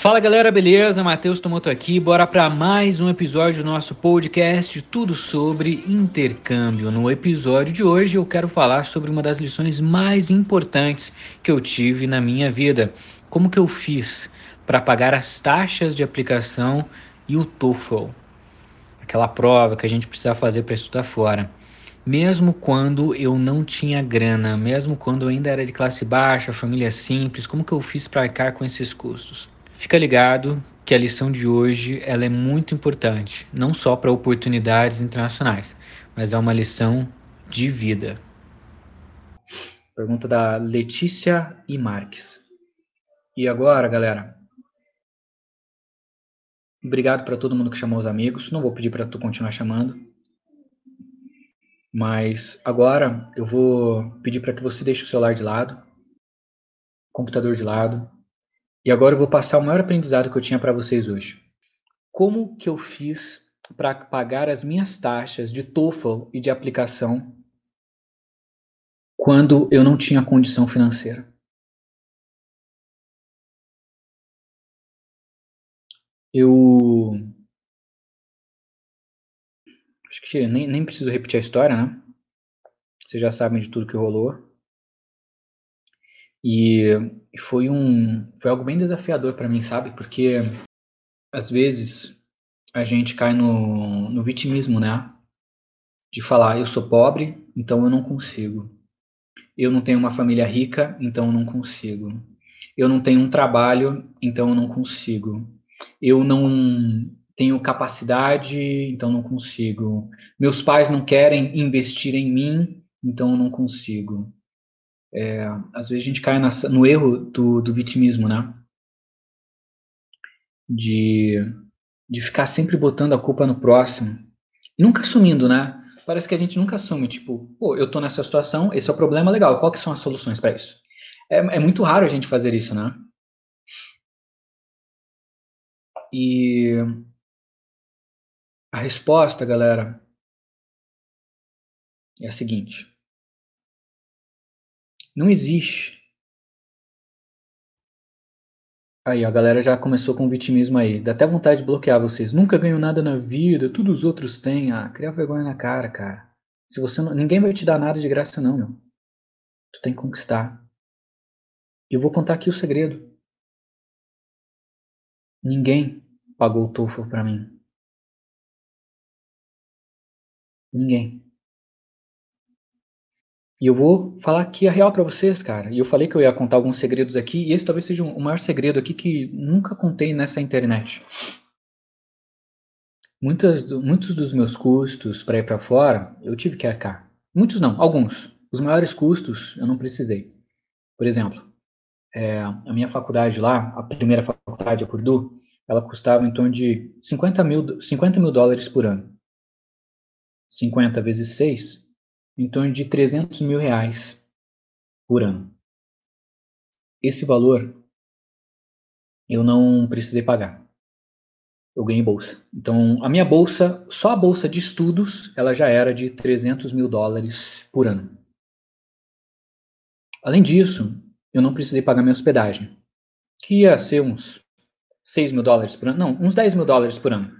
Fala galera, beleza? Matheus Tomoto aqui. Bora para mais um episódio do nosso podcast Tudo sobre Intercâmbio. No episódio de hoje eu quero falar sobre uma das lições mais importantes que eu tive na minha vida. Como que eu fiz para pagar as taxas de aplicação e o TOEFL, aquela prova que a gente precisa fazer para estudar fora. Mesmo quando eu não tinha grana, mesmo quando eu ainda era de classe baixa, família simples, como que eu fiz para arcar com esses custos? Fica ligado que a lição de hoje ela é muito importante, não só para oportunidades internacionais, mas é uma lição de vida. Pergunta da Letícia e Marques. E agora, galera? Obrigado para todo mundo que chamou os amigos. Não vou pedir para tu continuar chamando. Mas agora eu vou pedir para que você deixe o celular de lado, computador de lado, e agora eu vou passar o maior aprendizado que eu tinha para vocês hoje. Como que eu fiz para pagar as minhas taxas de TOEFL e de aplicação quando eu não tinha condição financeira? Eu acho que nem, nem preciso repetir a história, né? Vocês já sabem de tudo que rolou. E foi um foi algo bem desafiador para mim, sabe? Porque às vezes a gente cai no, no vitimismo, né? De falar, eu sou pobre, então eu não consigo. Eu não tenho uma família rica, então eu não consigo. Eu não tenho um trabalho, então eu não consigo. Eu não tenho capacidade, então não consigo. Meus pais não querem investir em mim, então eu não consigo. É, às vezes a gente cai no erro do, do vitimismo, né? De, de ficar sempre botando a culpa no próximo. Nunca assumindo, né? Parece que a gente nunca assume, tipo, pô, eu tô nessa situação, esse é o problema, legal, quais são as soluções para isso? É, é muito raro a gente fazer isso, né? E a resposta, galera, é a seguinte. Não existe. Aí, a galera já começou com vitimismo aí. Dá até vontade de bloquear vocês. Nunca ganho nada na vida, tudo os outros têm. Ah, cria vergonha na cara, cara. Se você não... Ninguém vai te dar nada de graça, não, meu. Tu tem que conquistar. E eu vou contar aqui o segredo. Ninguém pagou o TOEFL pra mim. Ninguém. E eu vou falar aqui a real para vocês, cara. E eu falei que eu ia contar alguns segredos aqui, e esse talvez seja o maior segredo aqui que nunca contei nessa internet. Muitas, muitos dos meus custos para ir para fora, eu tive que arcar. Muitos não, alguns. Os maiores custos eu não precisei. Por exemplo, é, a minha faculdade lá, a primeira faculdade, a Purdue, ela custava em torno de 50 mil, 50 mil dólares por ano. 50 vezes 6 em torno de 300 mil reais por ano. Esse valor eu não precisei pagar. Eu ganhei bolsa. Então, a minha bolsa, só a bolsa de estudos, ela já era de 300 mil dólares por ano. Além disso, eu não precisei pagar minha hospedagem, que ia ser uns 6 mil dólares por ano. Não, uns 10 mil dólares por ano.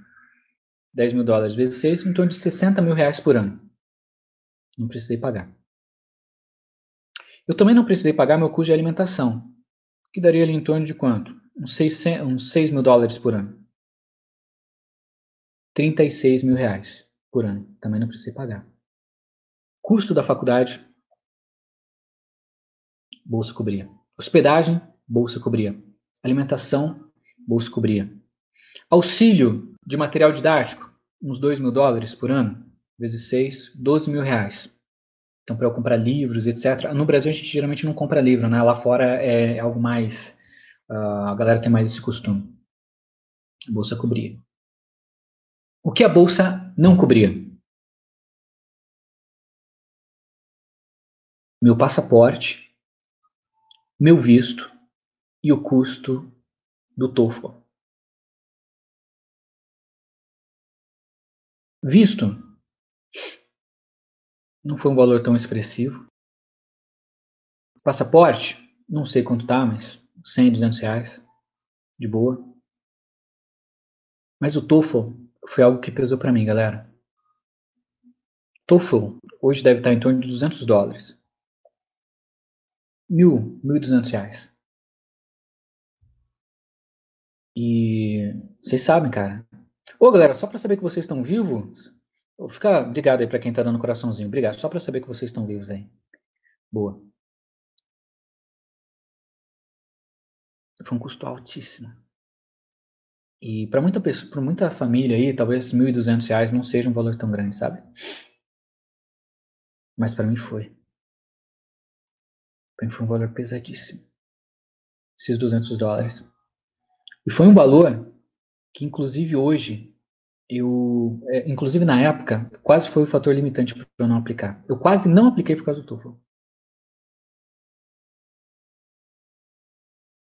10 mil dólares vezes 6, em torno de 60 mil reais por ano. Não precisei pagar. Eu também não precisei pagar meu custo de alimentação, que daria ali em torno de quanto? Uns 6, uns 6 mil dólares por ano. 36 mil reais por ano. Também não precisei pagar. Custo da faculdade, bolsa cobria. Hospedagem, bolsa cobria. Alimentação, bolsa cobria. Auxílio de material didático, uns 2 mil dólares por ano vezes 6, 12 mil reais. Então, para eu comprar livros, etc. No Brasil, a gente geralmente não compra livro, né? Lá fora é algo mais. Uh, a galera tem mais esse costume. A bolsa cobria. O que a bolsa não cobria? Meu passaporte, meu visto e o custo do TOEFL. Visto não foi um valor tão expressivo. Passaporte, não sei quanto tá, mas 100, 200 reais, de boa. Mas o TOEFL foi algo que pesou para mim, galera. TOEFL hoje deve estar em torno de 200 dólares. Mil, mil e duzentos reais. E vocês sabem, cara. Ô, galera, só para saber que vocês estão vivos, fica obrigado aí para quem tá dando coraçãozinho. Obrigado, só para saber que vocês estão vivos aí. Boa. Foi um custo altíssimo. E para muita pessoa, para muita família aí, talvez R$ 1.200 não seja um valor tão grande, sabe? Mas para mim foi. Para mim foi um valor pesadíssimo. Esses 200 dólares. E foi um valor que, inclusive hoje, eu, é, inclusive na época, quase foi o fator limitante para eu não aplicar. Eu quase não apliquei por causa do TOEFL.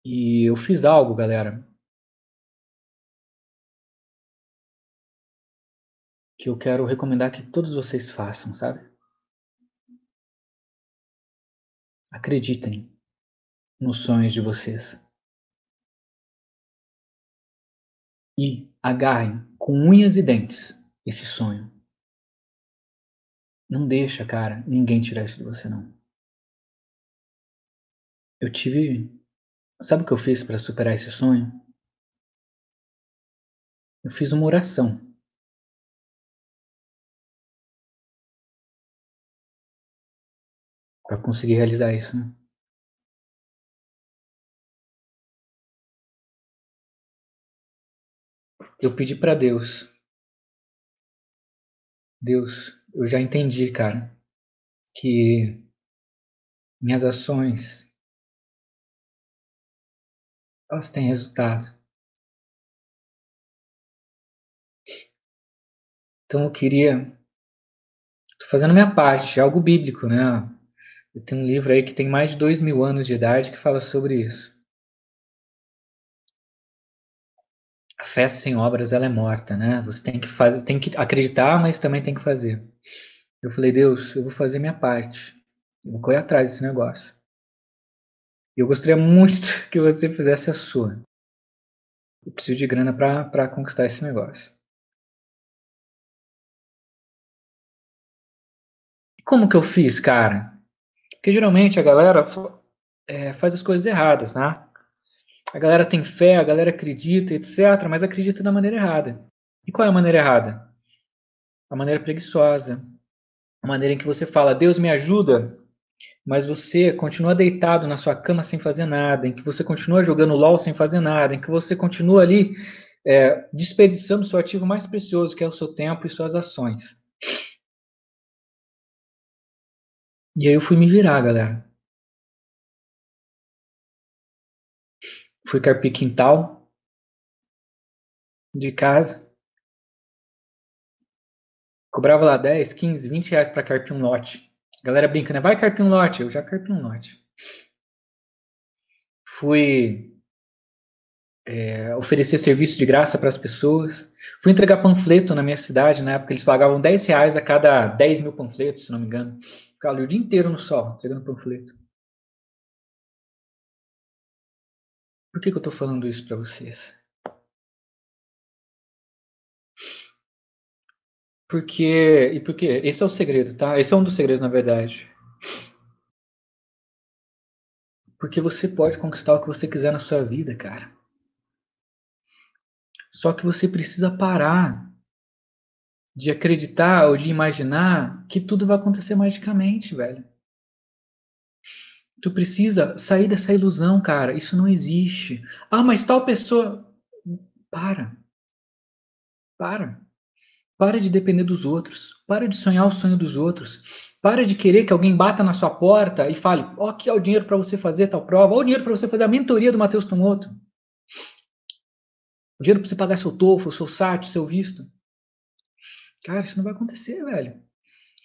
E eu fiz algo, galera, que eu quero recomendar que todos vocês façam, sabe? Acreditem nos sonhos de vocês. E agarrem com unhas e dentes esse sonho. Não deixa, cara, ninguém tirar isso de você não. Eu tive, sabe o que eu fiz para superar esse sonho? Eu fiz uma oração para conseguir realizar isso, né? Eu pedi para Deus. Deus, eu já entendi, cara, que minhas ações elas têm resultado. Então eu queria tô fazendo minha parte, é algo bíblico, né? Eu tenho um livro aí que tem mais de dois mil anos de idade que fala sobre isso. A fé sem obras ela é morta, né? Você tem que fazer, tem que acreditar, mas também tem que fazer. Eu falei, Deus, eu vou fazer minha parte. Eu vou correr atrás desse negócio. Eu gostaria muito que você fizesse a sua. Eu preciso de grana para conquistar esse negócio. Como que eu fiz, cara? Porque geralmente a galera é, faz as coisas erradas, né? A galera tem fé, a galera acredita, etc., mas acredita da maneira errada. E qual é a maneira errada? A maneira preguiçosa. A maneira em que você fala, Deus me ajuda, mas você continua deitado na sua cama sem fazer nada, em que você continua jogando LOL sem fazer nada, em que você continua ali é, desperdiçando o seu ativo mais precioso, que é o seu tempo e suas ações. E aí eu fui me virar, galera. Fui carpir quintal de casa. Cobrava lá 10, 15, 20 reais pra carpir um lote. A galera brinca, né? Vai carpir um lote. Eu já carpi um lote. Fui é, oferecer serviço de graça para as pessoas. Fui entregar panfleto na minha cidade, na época eles pagavam 10 reais a cada 10 mil panfletos, se não me engano. Ficava ali o dia inteiro no sol, entregando panfleto. Por que, que eu estou falando isso para vocês? Porque, e porque esse é o segredo, tá? Esse é um dos segredos, na verdade. Porque você pode conquistar o que você quiser na sua vida, cara. Só que você precisa parar de acreditar ou de imaginar que tudo vai acontecer magicamente, velho. Tu precisa sair dessa ilusão, cara. Isso não existe. Ah, mas tal pessoa. Para. Para. Para de depender dos outros. Para de sonhar o sonho dos outros. Para de querer que alguém bata na sua porta e fale: Ó, oh, aqui é o dinheiro para você fazer tal prova. Ó, o dinheiro para você fazer a mentoria do Matheus Tomoto. O dinheiro para você pagar seu TOEFL, seu SAT, seu visto. Cara, isso não vai acontecer, velho.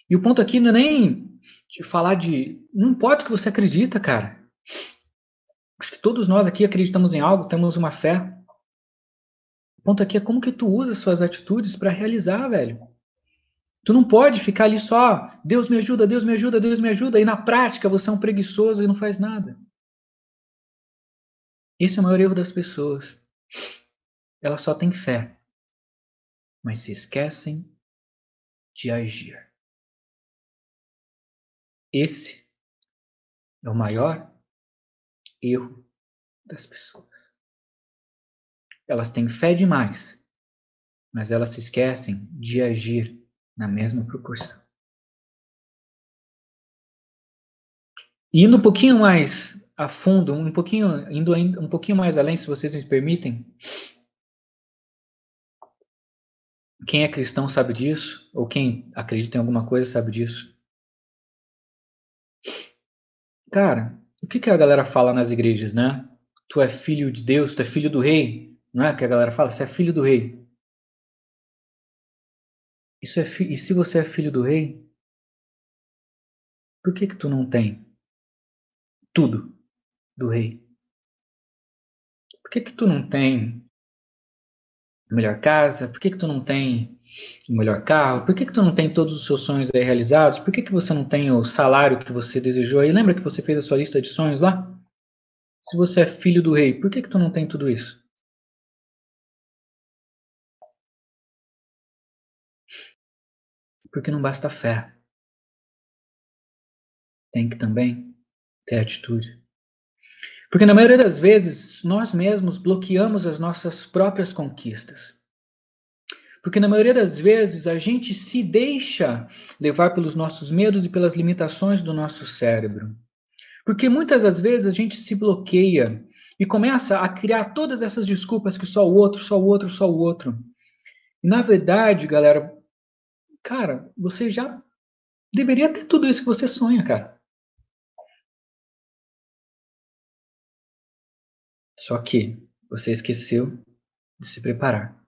E o ponto aqui não é nem de falar de. Não o que você acredita, cara. Acho que todos nós aqui acreditamos em algo, temos uma fé. O ponto aqui é como que tu usa suas atitudes para realizar, velho. Tu não pode ficar ali só, Deus me ajuda, Deus me ajuda, Deus me ajuda, e na prática você é um preguiçoso e não faz nada. Esse é o maior erro das pessoas. Ela só tem fé, mas se esquecem de agir. Esse é o maior erro das pessoas. Elas têm fé demais, mas elas se esquecem de agir na mesma proporção. Indo um pouquinho mais a fundo, um pouquinho, indo um pouquinho mais além, se vocês me permitem, quem é cristão sabe disso, ou quem acredita em alguma coisa sabe disso. Cara, o que, que a galera fala nas igrejas, né? Tu é filho de Deus, tu é filho do rei. Não é que a galera fala? Você é filho do rei. Isso é fi... E se você é filho do rei, por que que tu não tem tudo do rei? Por que que tu não tem a melhor casa? Por que que tu não tem o melhor carro? Por que, que tu não tem todos os seus sonhos aí realizados? Por que, que você não tem o salário que você desejou aí? Lembra que você fez a sua lista de sonhos lá? Se você é filho do rei, por que, que tu não tem tudo isso? Porque não basta fé. Tem que também ter atitude. Porque na maioria das vezes nós mesmos bloqueamos as nossas próprias conquistas. Porque na maioria das vezes a gente se deixa levar pelos nossos medos e pelas limitações do nosso cérebro. Porque muitas das vezes a gente se bloqueia e começa a criar todas essas desculpas que só o outro, só o outro, só o outro. E na verdade, galera, cara, você já deveria ter tudo isso que você sonha, cara. Só que você esqueceu de se preparar.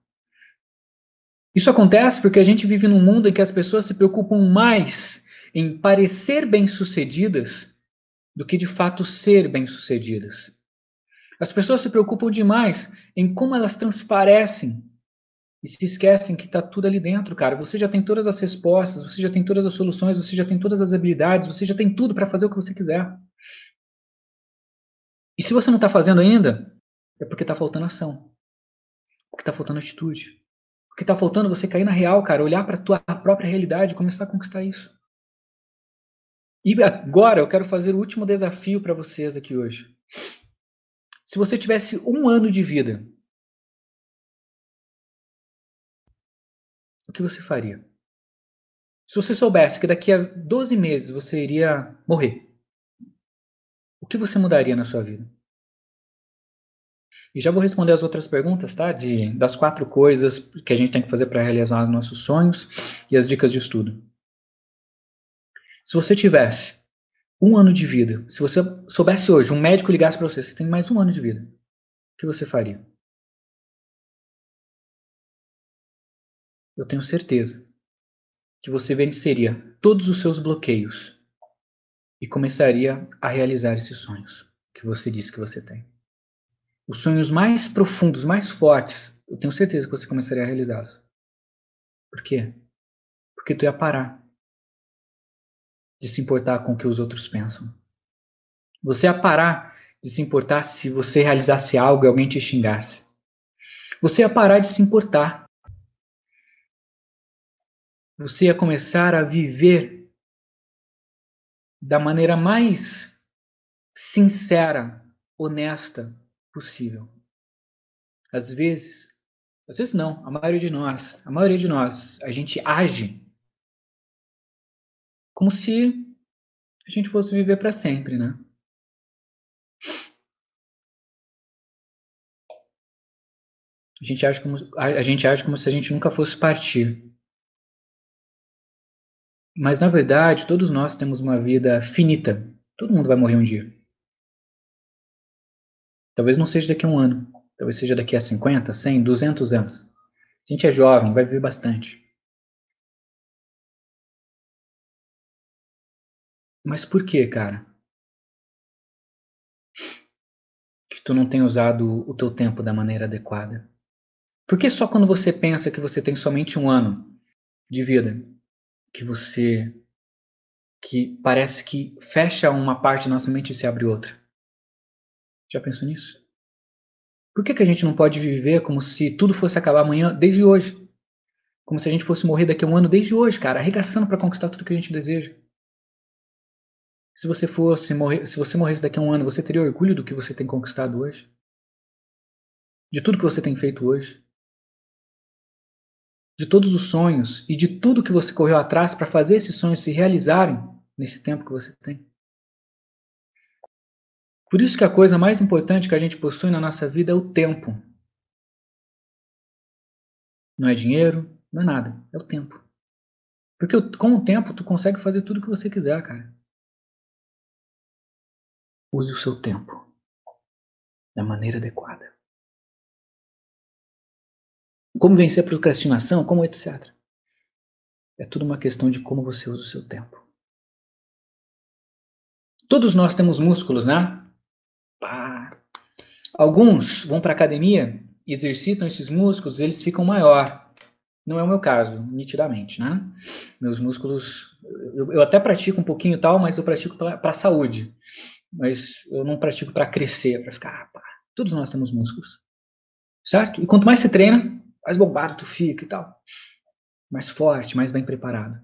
Isso acontece porque a gente vive num mundo em que as pessoas se preocupam mais em parecer bem-sucedidas do que de fato ser bem-sucedidas. As pessoas se preocupam demais em como elas transparecem e se esquecem que está tudo ali dentro, cara. Você já tem todas as respostas, você já tem todas as soluções, você já tem todas as habilidades, você já tem tudo para fazer o que você quiser. E se você não está fazendo ainda, é porque está faltando ação, porque está faltando atitude. O que está faltando é você cair na real, cara, olhar para a tua própria realidade e começar a conquistar isso. E agora eu quero fazer o último desafio para vocês aqui hoje. Se você tivesse um ano de vida, o que você faria? Se você soubesse que daqui a 12 meses você iria morrer, o que você mudaria na sua vida? E já vou responder as outras perguntas, tá? De, das quatro coisas que a gente tem que fazer para realizar nossos sonhos e as dicas de estudo. Se você tivesse um ano de vida, se você soubesse hoje, um médico ligasse para você, você tem mais um ano de vida, o que você faria? Eu tenho certeza que você venceria todos os seus bloqueios e começaria a realizar esses sonhos que você disse que você tem os sonhos mais profundos, mais fortes, eu tenho certeza que você começaria a realizá-los. Por quê? Porque tu ia parar de se importar com o que os outros pensam. Você ia parar de se importar se você realizasse algo e alguém te xingasse. Você ia parar de se importar. Você ia começar a viver da maneira mais sincera, honesta, possível. Às vezes, às vezes não, a maioria de nós, a maioria de nós, a gente age como se a gente fosse viver para sempre, né? A gente, age como, a gente age como se a gente nunca fosse partir. Mas, na verdade, todos nós temos uma vida finita. Todo mundo vai morrer um dia. Talvez não seja daqui a um ano. Talvez seja daqui a 50, 100, 200 anos. A gente é jovem, vai viver bastante. Mas por que, cara? Que tu não tem usado o teu tempo da maneira adequada? Por que só quando você pensa que você tem somente um ano de vida, que você que parece que fecha uma parte da nossa mente e se abre outra? Já pensou nisso? Por que, que a gente não pode viver como se tudo fosse acabar amanhã, desde hoje? Como se a gente fosse morrer daqui a um ano desde hoje, cara, arregaçando para conquistar tudo que a gente deseja. Se você fosse morrer, se você morresse daqui a um ano, você teria orgulho do que você tem conquistado hoje? De tudo que você tem feito hoje? De todos os sonhos e de tudo que você correu atrás para fazer esses sonhos se realizarem nesse tempo que você tem? Por isso que a coisa mais importante que a gente possui na nossa vida é o tempo. Não é dinheiro, não é nada, é o tempo. Porque com o tempo tu consegue fazer tudo o que você quiser, cara. Use o seu tempo da maneira adequada. Como vencer a procrastinação, como etc. É tudo uma questão de como você usa o seu tempo. Todos nós temos músculos, né? Alguns vão para academia exercitam esses músculos, eles ficam maior. Não é o meu caso, nitidamente, né? Meus músculos, eu, eu até pratico um pouquinho tal, mas eu pratico para saúde. Mas eu não pratico para crescer, para ficar, ah, pá. Todos nós temos músculos, certo? E quanto mais você treina, mais bombado tu fica e tal. Mais forte, mais bem preparado.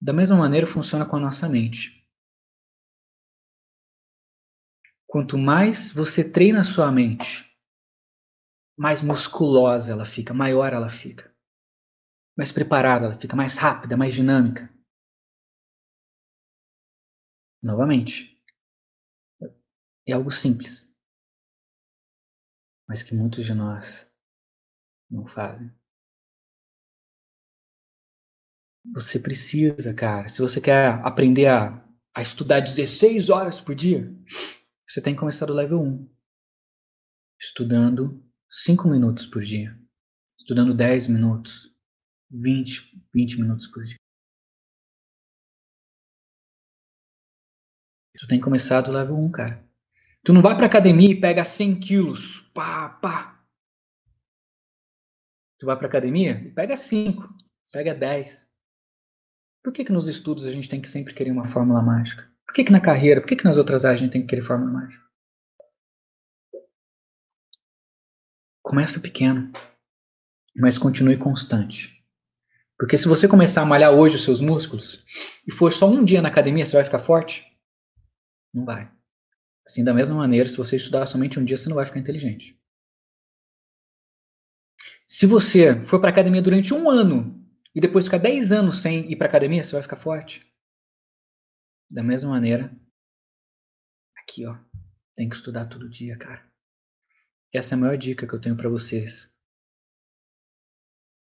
Da mesma maneira funciona com a nossa mente. Quanto mais você treina a sua mente, mais musculosa ela fica, maior ela fica. Mais preparada ela fica, mais rápida, mais dinâmica. Novamente, é algo simples, mas que muitos de nós não fazem. Você precisa, cara, se você quer aprender a, a estudar 16 horas por dia, você tem que começar do level 1. Estudando 5 minutos por dia. Estudando 10 minutos. 20, 20 minutos por dia. Tu tem que começar do level 1, cara. Tu não vai pra academia e pega 100 quilos. Pá, pá. Tu vai pra academia e pega 5. Pega 10. Por que, que nos estudos a gente tem que sempre querer uma fórmula mágica? Por que, que na carreira, por que, que nas outras áreas a gente tem que querer fórmula mágica? Começa pequeno, mas continue constante. Porque se você começar a malhar hoje os seus músculos e for só um dia na academia, você vai ficar forte? Não vai. Assim, da mesma maneira, se você estudar somente um dia, você não vai ficar inteligente. Se você for para academia durante um ano e depois ficar 10 anos sem ir para academia, você vai ficar forte? Da mesma maneira, aqui ó, tem que estudar todo dia, cara. Essa é a maior dica que eu tenho para vocês.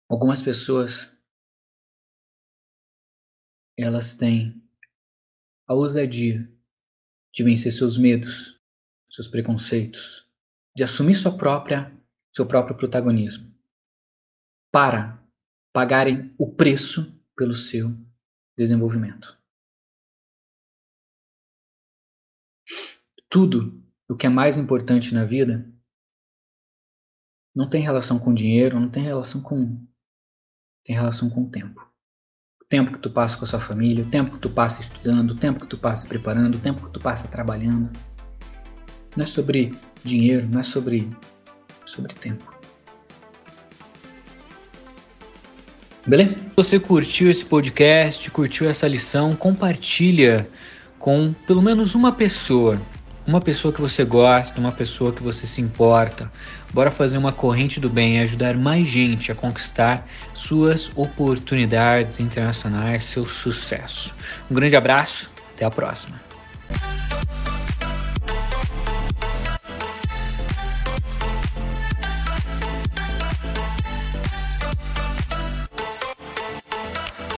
Algumas pessoas elas têm a ousadia de vencer seus medos, seus preconceitos, de assumir sua própria, seu próprio protagonismo, para pagarem o preço pelo seu desenvolvimento. Tudo o que é mais importante na vida não tem relação com dinheiro, não tem relação com tem relação com o tempo. O tempo que tu passa com a sua família, o tempo que tu passa estudando, o tempo que tu passa preparando, o tempo que tu passa trabalhando. Não é sobre dinheiro, não é sobre sobre tempo. Beleza? Se você curtiu esse podcast, curtiu essa lição, compartilha com pelo menos uma pessoa uma pessoa que você gosta, uma pessoa que você se importa. Bora fazer uma corrente do bem e ajudar mais gente a conquistar suas oportunidades internacionais, seu sucesso. Um grande abraço, até a próxima.